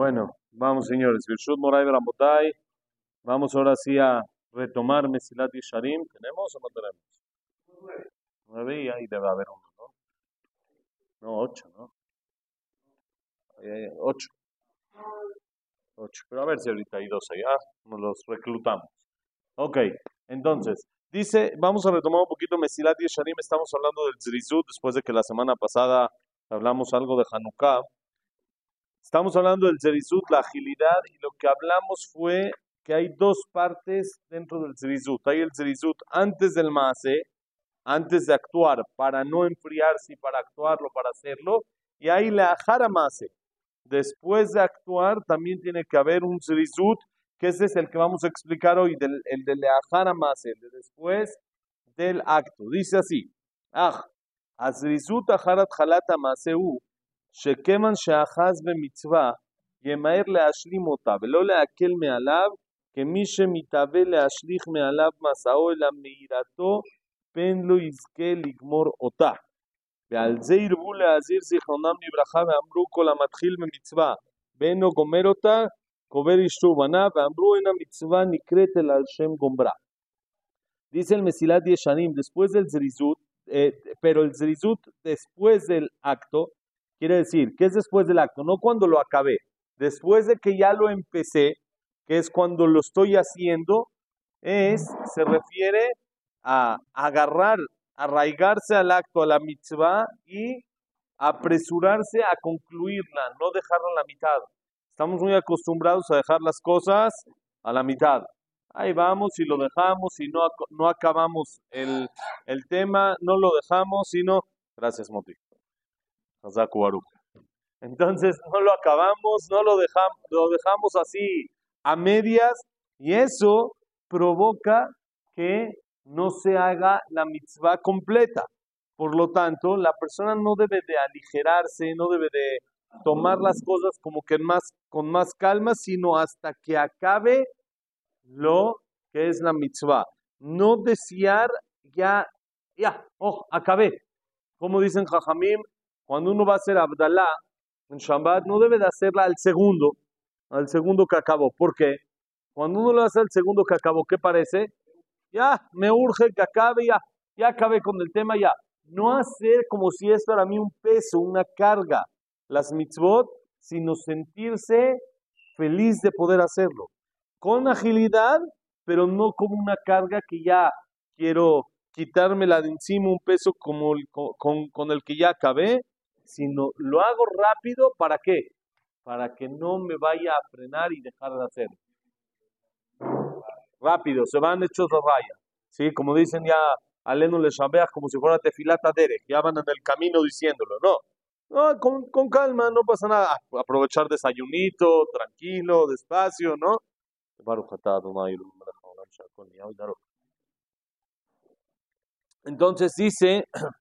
Bueno, vamos señores. Vamos ahora sí a retomar Mesilat y Sharim. ¿Tenemos o no tenemos? Nueve y ahí debe haber uno, ¿no? No, ocho, ¿no? ocho. Ocho. Pero a ver si ahorita hay dos allá, nos los reclutamos. Ok, entonces, dice, vamos a retomar un poquito Mesilat y Sharim. Estamos hablando del Zrizut después de que la semana pasada hablamos algo de Hanukkah. Estamos hablando del Zerizut, la agilidad, y lo que hablamos fue que hay dos partes dentro del Zerizut. Hay el Zerizut antes del Maase, antes de actuar, para no enfriarse y para actuarlo, para hacerlo, y hay la. Después de actuar, también tiene que haber un Zerizut, que ese es el que vamos a explicar hoy, el de la Ajara Maase, el de después del acto. Dice así: Ah, Azrizut Ajarat Halata Maaseu. שכיוון שאחז במצווה ימהר להשלים אותה ולא להקל מעליו כמי שמתהווה להשליך מעליו מסעו אלא מהירתו פן לא יזכה לגמור אותה. ועל זה ירבו להזהיר זיכרונם לברכה ואמרו כל המתחיל במצווה ואינו גומר אותה קובר אשתו ובניו ואמרו אין המצווה נקראת אלא על שם גומרה. Dice el Mesilat Yeshanim, después del Zrizut después del acto Quiere decir, que es después del acto? No cuando lo acabé. Después de que ya lo empecé, que es cuando lo estoy haciendo, es, se refiere a agarrar, arraigarse al acto, a la mitzvah y apresurarse a concluirla, no dejarla a la mitad. Estamos muy acostumbrados a dejar las cosas a la mitad. Ahí vamos y lo dejamos y no, no acabamos el, el tema, no lo dejamos, sino... Gracias, Moti. Entonces no lo acabamos, no lo dejamos, lo dejamos así a medias y eso provoca que no se haga la mitzvah completa. Por lo tanto, la persona no debe de aligerarse, no debe de tomar las cosas como que más, con más calma, sino hasta que acabe lo que es la mitzvah. No desear ya, ya, oh, acabé. Como dicen Jajamim, cuando uno va a hacer Abdalá en Shabbat, no debe de hacerla al segundo, al segundo que acabó. ¿Por qué? Cuando uno lo hace al segundo que acabó, ¿qué parece? Ya, me urge que acabe, ya, ya acabé con el tema, ya. No hacer como si esto era a mí un peso, una carga, las mitzvot, sino sentirse feliz de poder hacerlo. Con agilidad, pero no como una carga que ya quiero quitármela de encima, un peso como con, con el que ya acabé, sino lo hago rápido, ¿para qué? Para que no me vaya a frenar y dejar de hacer. Rápido, se van hechos de raya. ¿Sí? Como dicen ya, aleno le shabeas como si fuera tefilata derech, ya van en el camino diciéndolo. No, no con, con calma, no pasa nada. Aprovechar desayunito, tranquilo, despacio, ¿no? Entonces dice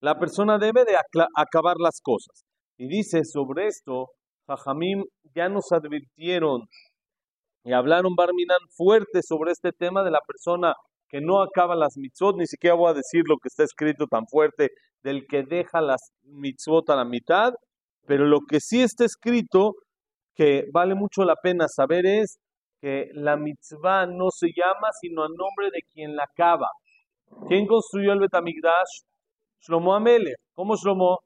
la persona debe de acabar las cosas. Y dice sobre esto, Jajamim ya nos advirtieron y hablaron Barminan fuerte sobre este tema de la persona que no acaba las mitzvot, ni siquiera voy a decir lo que está escrito tan fuerte del que deja las mitzvot a la mitad, pero lo que sí está escrito que vale mucho la pena saber es que la mitzvah no se llama sino a nombre de quien la acaba. ¿Quién construyó el Betamigdash? Shlomo Amelech. ¿Cómo Shlomo?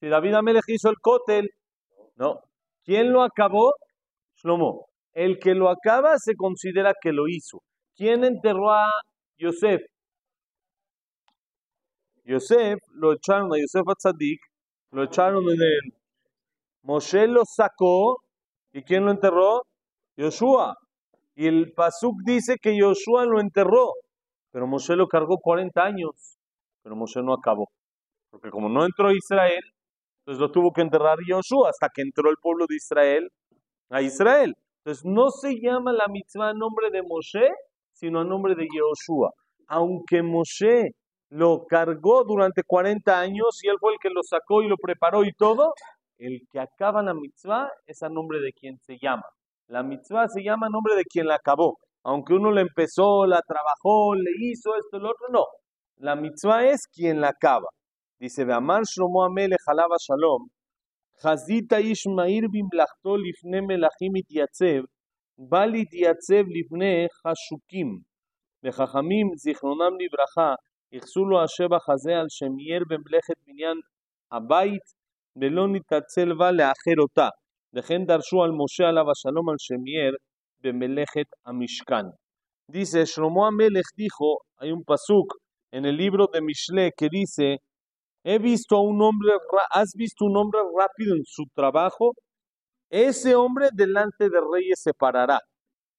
Si David Amelech hizo el cótel, no. ¿Quién lo acabó? Shlomo. El que lo acaba se considera que lo hizo. ¿Quién enterró a Yosef? Yosef, lo echaron a Yosef Atzadik, lo echaron en el... Moshe lo sacó, ¿y quién lo enterró? Yoshua. Y el Pasuk dice que Yoshua lo enterró, pero Moshe lo cargó 40 años, pero Moshe no acabó. Porque como no entró Israel, pues lo tuvo que enterrar Yoshua hasta que entró el pueblo de Israel a Israel. Entonces no se llama la mitzvah a nombre de Moshe, sino a nombre de Yoshua. Aunque Moshe lo cargó durante 40 años y él fue el que lo sacó y lo preparó y todo, el que acaba la mitzvah es a nombre de quien se llama. La mitzvah se llama a nombre de quien la acabó. Aunque uno la empezó, la trabajó, le hizo esto, el otro, no. La mitzvah es quien la acaba. Dice, Amar Shlomo Amelech Alaba Shalom, Hazita Ishmair bimlachto lifne melachim ityatzeb, bal ityatzeb lifne hashukim. וחכמים זיכרונם לברכה, ייחסו לו השבח הזה על שמייר במלאכת בניין הבית ולא נתעצל בה לאחר אותה. וכן דרשו על משה עליו השלום על שמייר במלאכת המשכן. Dice, Shlomo Amelech dijo, hay un pasuk en el libro de Mishle que dice, he visto a un hombre, has visto un hombre rápido en su trabajo, ese hombre delante de reyes se parará,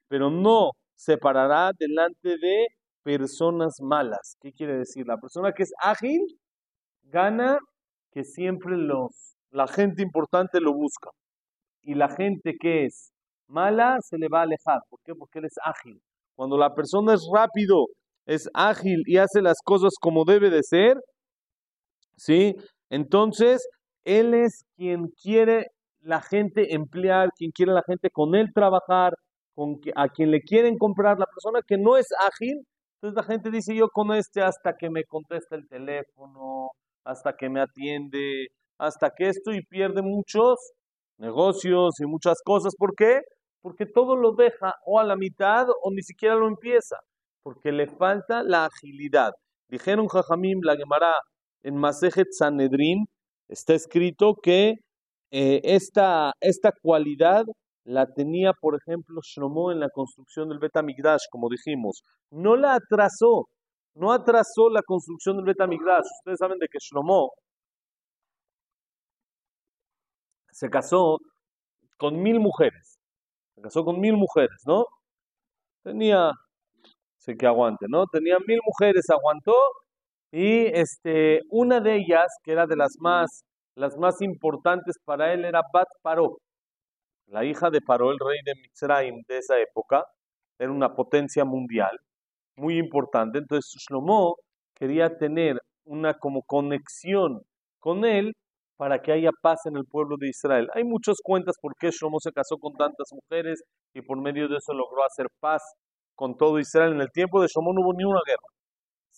pero no se parará delante de personas malas. ¿Qué quiere decir? La persona que es ágil gana que siempre los, la gente importante lo busca. Y la gente que es mala se le va a alejar. ¿Por qué? Porque él es ágil. Cuando la persona es rápido, es ágil y hace las cosas como debe de ser, ¿sí? Entonces, él es quien quiere la gente emplear, quien quiere la gente con él trabajar, con a quien le quieren comprar, la persona que no es ágil, entonces la gente dice, yo con este hasta que me contesta el teléfono, hasta que me atiende, hasta que esto y pierde muchos negocios y muchas cosas. ¿Por qué? Porque todo lo deja o a la mitad o ni siquiera lo empieza, porque le falta la agilidad. Dijeron Jajamim, la Gemara en Masejet Sanedrin, está escrito que eh, esta, esta cualidad la tenía, por ejemplo, Shlomo en la construcción del Betamigdash, como dijimos. No la atrasó, no atrasó la construcción del Betamigdash. Ustedes saben de que Shlomo se casó con mil mujeres. Se casó con mil mujeres, ¿no? Tenía, sé que aguante, ¿no? Tenía mil mujeres, aguantó y este, una de ellas, que era de las más, las más importantes para él, era Bat Paró. La hija de Paró, el rey de Mitzrayim de esa época, era una potencia mundial muy importante. Entonces Shlomo quería tener una como conexión con él para que haya paz en el pueblo de Israel. Hay muchas cuentas por qué Shlomo se casó con tantas mujeres y por medio de eso logró hacer paz con todo Israel. En el tiempo de Shlomo no hubo ni una guerra.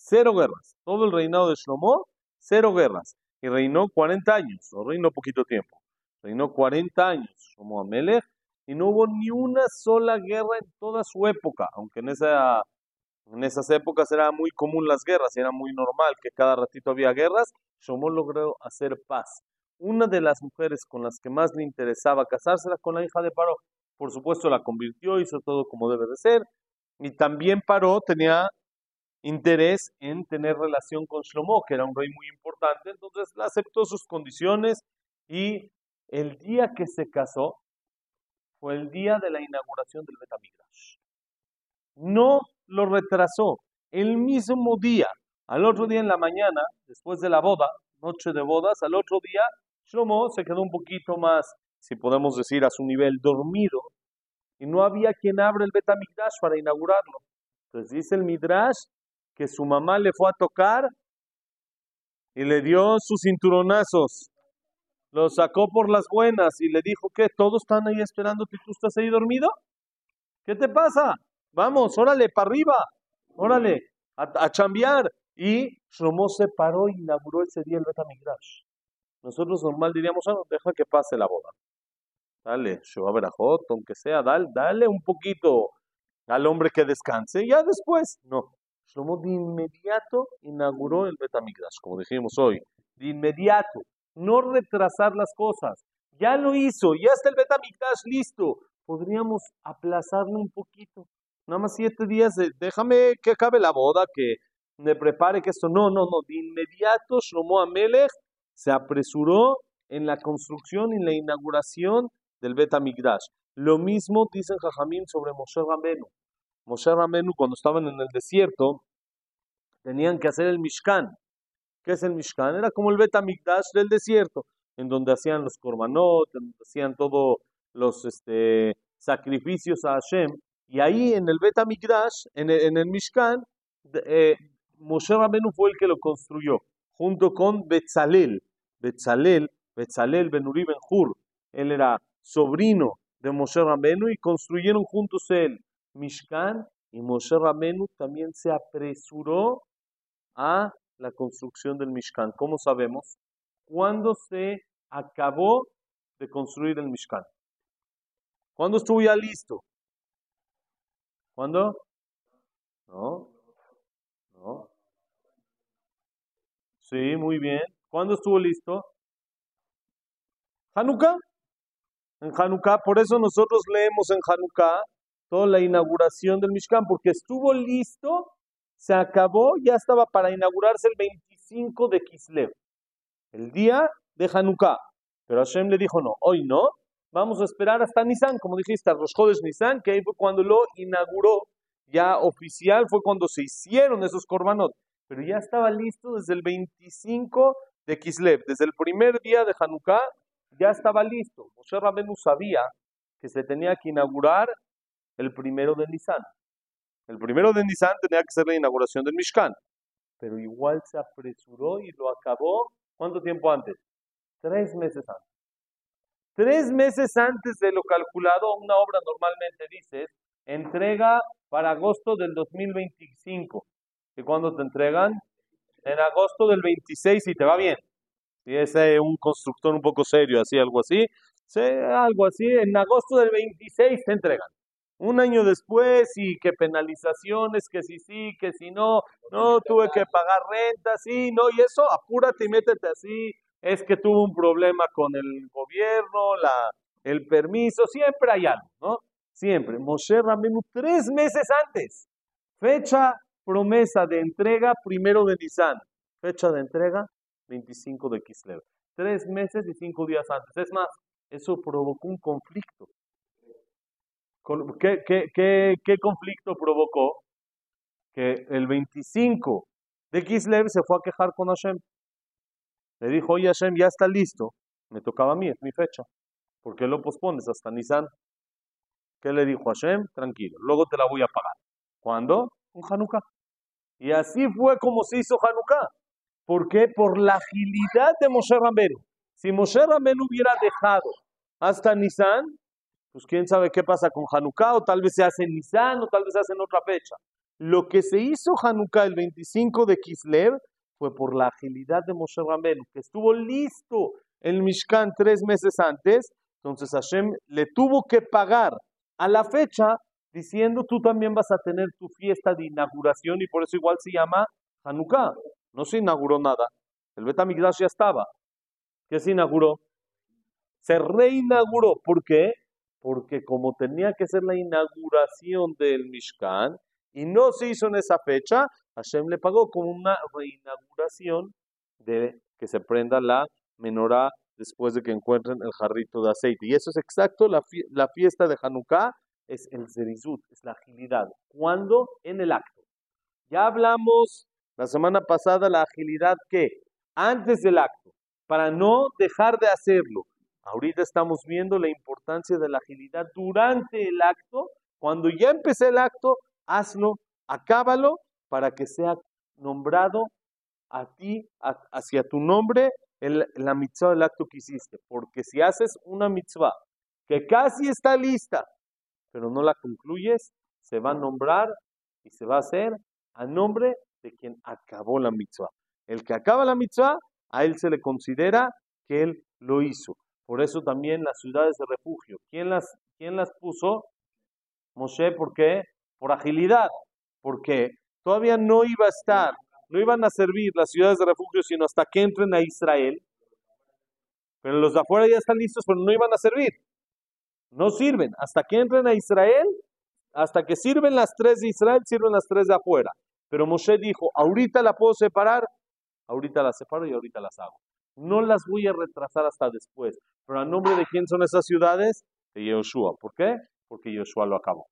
Cero guerras. Todo el reinado de Shlomo, cero guerras. Y reinó 40 años, o reinó poquito tiempo. Reinó 40 años como Amelech y no hubo ni una sola guerra en toda su época, aunque en, esa, en esas épocas era muy común las guerras era muy normal que cada ratito había guerras. Shlomo logró hacer paz. Una de las mujeres con las que más le interesaba casarse era con la hija de Paró. Por supuesto la convirtió, hizo todo como debe de ser. Y también Paró tenía interés en tener relación con Shlomo, que era un rey muy importante, entonces aceptó sus condiciones y el día que se casó fue el día de la inauguración del Betamigrash. No lo retrasó. El mismo día, al otro día en la mañana, después de la boda, noche de bodas, al otro día, Shlomo se quedó un poquito más, si podemos decir, a su nivel dormido, y no había quien abra el Betamigdash para inaugurarlo. Entonces dice el Midrash que su mamá le fue a tocar y le dio sus cinturonazos lo sacó por las buenas y le dijo que todos están ahí esperando que tú estás ahí dormido. ¿Qué te pasa? Vamos, órale, para arriba, órale, a, chambear. Y Shlomo se paró e inauguró ese día el Betamigrash. Nosotros normal diríamos, ah, deja que pase la boda. Dale, Shoaberajot, aunque sea, dale, dale un poquito al hombre que descanse. Ya después, no. Shlomo de inmediato inauguró el Betamigrash, como dijimos hoy. De inmediato no retrasar las cosas. Ya lo hizo, ya está el Betamigdash listo. Podríamos aplazarlo un poquito. Nada más siete días, déjame que acabe la boda, que me prepare que esto. No, no, no. De inmediato Shlomo Amelech se apresuró en la construcción y la inauguración del Betamigdash. Lo mismo dicen Jajamín sobre Moshe Ramenu. Moshe Ramenu, cuando estaban en el desierto, tenían que hacer el Mishkan. ¿Qué es el Mishkan? Era como el Betamikdash del desierto, en donde hacían los korbanot, en donde hacían todos los este, sacrificios a Hashem. Y ahí en el Betamikdash, en el, en el Mishkan, eh, Moshe Rabenu fue el que lo construyó, junto con Betzalel. Betzalel, Betzalel Benuri Benjur. Él era sobrino de Moshe Rabenu y construyeron juntos el Mishkan. Y Moshe Rabenu también se apresuró a la construcción del Mishkan. ¿Cómo sabemos? Cuando se acabó de construir el Mishkan? ¿Cuándo estuvo ya listo? ¿Cuándo? No. No. Sí, muy bien. ¿Cuándo estuvo listo? Hanukkah. En Hanukkah, por eso nosotros leemos en Hanukkah toda la inauguración del Mishkan, porque estuvo listo, se acabó, ya estaba para inaugurarse el 25 de Kislev, el día de Hanukkah. Pero Hashem le dijo, no, hoy no, vamos a esperar hasta Nisan, como dijiste, los Jodes Nisan, que ahí fue cuando lo inauguró, ya oficial, fue cuando se hicieron esos korbanot, pero ya estaba listo desde el 25 de Kislev, desde el primer día de Hanukkah, ya estaba listo. Moshe Rabenu sabía que se tenía que inaugurar el primero de Nisan. El primero de Nisan tenía que ser la inauguración del Mishkan, pero igual se apresuró y lo acabó. ¿Cuánto tiempo antes? Tres meses antes. Tres meses antes de lo calculado, una obra normalmente dice entrega para agosto del 2025. ¿Y cuándo te entregan? En agosto del 26 y te va bien. Si es eh, un constructor un poco serio, así, algo así, algo así, en agosto del 26 te entregan. Un año después, y que penalizaciones, que si sí, que si no, no, tuve que pagar renta, sí, no, y eso, apúrate y métete así, es que tuvo un problema con el gobierno, la, el permiso, siempre hay algo, ¿no? Siempre. Moshe Ramenu, tres meses antes, fecha promesa de entrega primero de Nisan, fecha de entrega 25 de Kislev. Tres meses y cinco días antes. Es más, eso provocó un conflicto. ¿Qué, qué, qué, conflicto provocó? Que el 25 de Kislev se fue a quejar con Hashem. Le dijo, oye Hashem, ya está listo. Me tocaba a mí, es mi fecha. ¿Por qué lo pospones hasta Nisan? ¿Qué le dijo Hashem? Tranquilo, luego te la voy a pagar. ¿Cuándo? Un Hanukkah. Y así fue como se hizo Hanukkah. ¿Por qué? Por la agilidad de Moshe Ramelo. Si Moshe Ramelo hubiera dejado hasta Nisan, pues quién sabe qué pasa con Hanukkah, o tal vez se hace en Nisan, o tal vez se hace en otra fecha. Lo que se hizo Hanukkah el 25 de Kislev fue por la agilidad de Moshe Ramelo, que estuvo listo en Mishkan tres meses antes, entonces Hashem le tuvo que pagar a la fecha diciendo tú también vas a tener tu fiesta de inauguración y por eso igual se llama Hanukkah. No se inauguró nada. El Betamigdash ya estaba. ¿Qué se inauguró? Se reinauguró. ¿Por qué? Porque como tenía que ser la inauguración del Mishkan y no se hizo en esa fecha, Hashem le pagó como una reinauguración de que se prenda la menorá después de que encuentren el jarrito de aceite. Y eso es exacto, la, la fiesta de Hanukkah es el zerizut, es la agilidad. ¿Cuándo? En el acto. Ya hablamos la semana pasada la agilidad que antes del acto, para no dejar de hacerlo. Ahorita estamos viendo la importancia de la agilidad durante el acto. Cuando ya empecé el acto, hazlo, acábalo para que sea nombrado a ti, hacia tu nombre, el, la mitzvah del acto que hiciste. Porque si haces una mitzvah que casi está lista, pero no la concluyes, se va a nombrar y se va a hacer a nombre de quien acabó la mitzvah. El que acaba la mitzvah, a él se le considera que él lo hizo. Por eso también las ciudades de refugio. ¿Quién las, quién las puso? Moshe, ¿por qué? Por agilidad. Porque todavía no iba a estar, no iban a servir las ciudades de refugio sino hasta que entren a Israel. Pero los de afuera ya están listos, pero no iban a servir. No sirven. Hasta que entren a Israel, hasta que sirven las tres de Israel, sirven las tres de afuera. Pero Moshe dijo, ahorita la puedo separar, ahorita la separo y ahorita las hago. No las voy a retrasar hasta después. Pero a nombre de quién son esas ciudades? De Yoshua. ¿Por qué? Porque Yoshua lo acabó.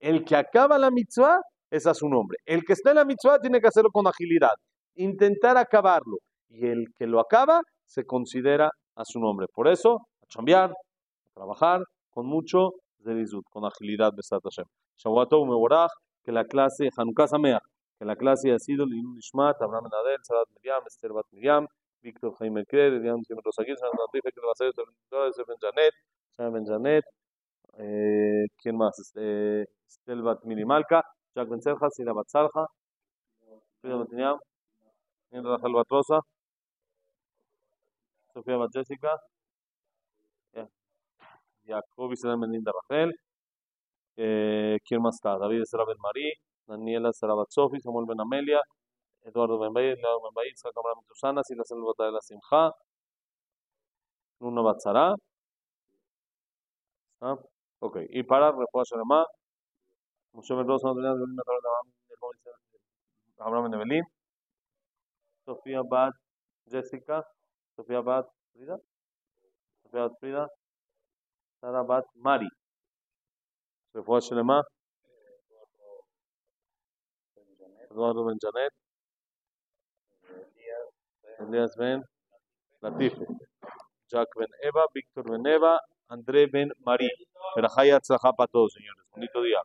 El que acaba la mitzvah es a su nombre. El que está en la mitzvah tiene que hacerlo con agilidad. Intentar acabarlo. Y el que lo acaba se considera a su nombre. Por eso, a chambear, a trabajar con mucho zerizut, con agilidad. Besat Hashem. Shavuatov Meborach, que la clase Hanukkah Sameach que la clase ha sido Lilun Nishmat, Abraham Nadel, Sadat Miriam, Esther Bat Miriam, Víctor Jaime Kerr, Elian Tim Rosaguir, San Antife, que va a ser Ben Janet, San Ben Janet, eh, ¿quién más? Este, Estel Bat Jack Ben Serja, Sina Bat Salja, Frida Matiniam, Rachel Bat Rosa, Sofía Bat Jessica, Jacob Israel Melinda Rachel. Eh, ¿Quién más está? David Sara Ben Marí, Daniela Sara Batsofi, Samuel Ben Amelia, Eduardo Benbey, Leonardo Benbey, Isaac Abraham Tushana, Silas El Botá de la Simcha, Nuno Batzara. ¿Ah? Ok, y para Refuah Sharema, Moshe Ben Abraham Ben Belín, Sofía Bat Jessica, Sofía Bat Frida, Sofía Bat Frida, Sara Bat Mari. Refuah Sharema, Eduardo Ben Janet, Andreas Ben Latife, Jack Ben Eva, Víctor Ben Eva, André Ben Marí. Verajaya Tzajá para todos, señores. Bonito día.